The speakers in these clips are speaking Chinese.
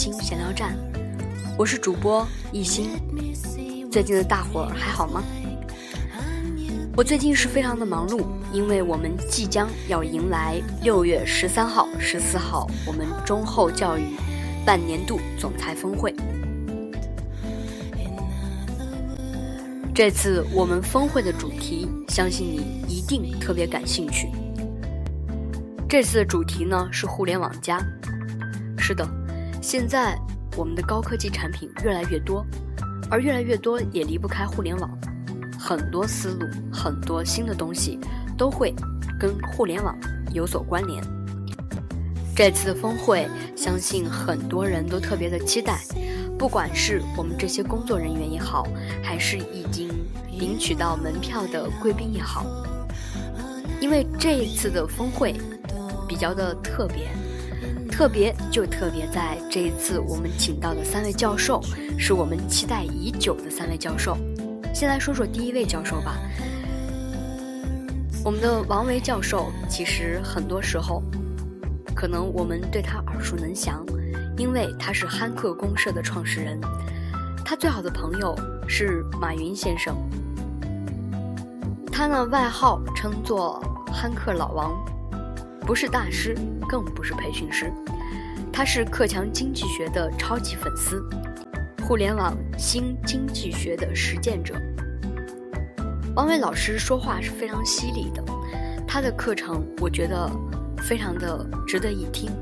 心闲聊站，我是主播一心。最近的大伙儿还好吗？我最近是非常的忙碌，因为我们即将要迎来六月十三号、十四号我们中厚教育半年度总裁峰会。这次我们峰会的主题，相信你一定特别感兴趣。这次的主题呢是互联网加。是的，现在我们的高科技产品越来越多，而越来越多也离不开互联网。很多思路、很多新的东西都会跟互联网有所关联。这次的峰会，相信很多人都特别的期待，不管是我们这些工作人员也好，还是已经领取到门票的贵宾也好，因为这一次的峰会。比较的特别，特别就特别在这一次我们请到的三位教授，是我们期待已久的三位教授。先来说说第一位教授吧。我们的王维教授，其实很多时候，可能我们对他耳熟能详，因为他是憨客公社的创始人，他最好的朋友是马云先生，他呢外号称作憨客老王。不是大师，更不是培训师，他是克强经济学的超级粉丝，互联网新经济学的实践者。王伟老师说话是非常犀利的，他的课程我觉得非常的值得一听。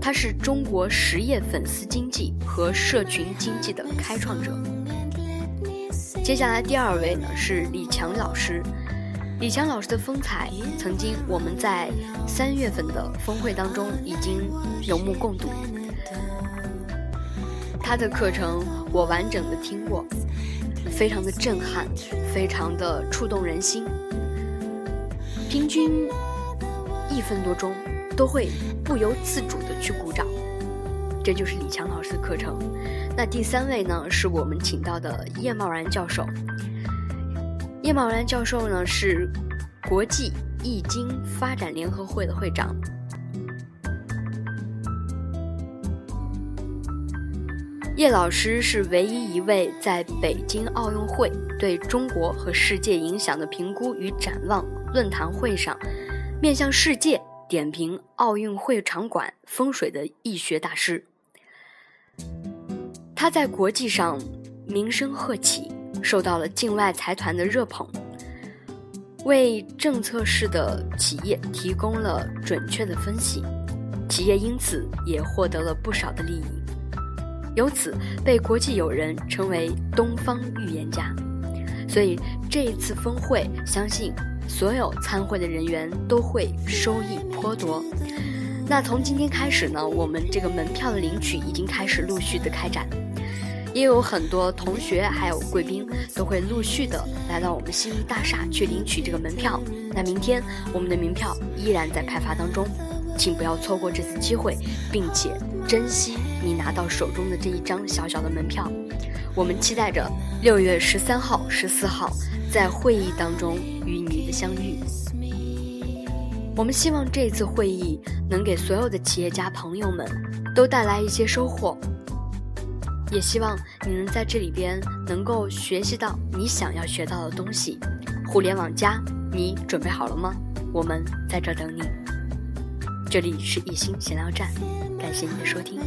他是中国实业粉丝经济和社群经济的开创者。接下来第二位呢是李强老师。李强老师的风采，曾经我们在三月份的峰会当中已经有目共睹。他的课程我完整的听过，非常的震撼，非常的触动人心。平均一分多钟都会不由自主的去鼓掌，这就是李强老师的课程。那第三位呢，是我们请到的叶茂然教授。叶茂然教授呢是国际易经发展联合会的会长。叶老师是唯一一位在北京奥运会对中国和世界影响的评估与展望论坛会上，面向世界点评奥运会场馆风水的易学大师。他在国际上名声鹤起。受到了境外财团的热捧，为政策式的企业提供了准确的分析，企业因此也获得了不少的利益，由此被国际友人称为“东方预言家”。所以这一次峰会，相信所有参会的人员都会收益颇多。那从今天开始呢，我们这个门票的领取已经开始陆续的开展。也有很多同学还有贵宾都会陆续的来到我们新大厦去领取这个门票。那明天我们的门票依然在派发当中，请不要错过这次机会，并且珍惜你拿到手中的这一张小小的门票。我们期待着六月十三号、十四号在会议当中与你的相遇。我们希望这次会议能给所有的企业家朋友们都带来一些收获。也希望你能在这里边能够学习到你想要学到的东西。互联网加，你准备好了吗？我们在这等你。这里是一心闲聊站，感谢你的收听。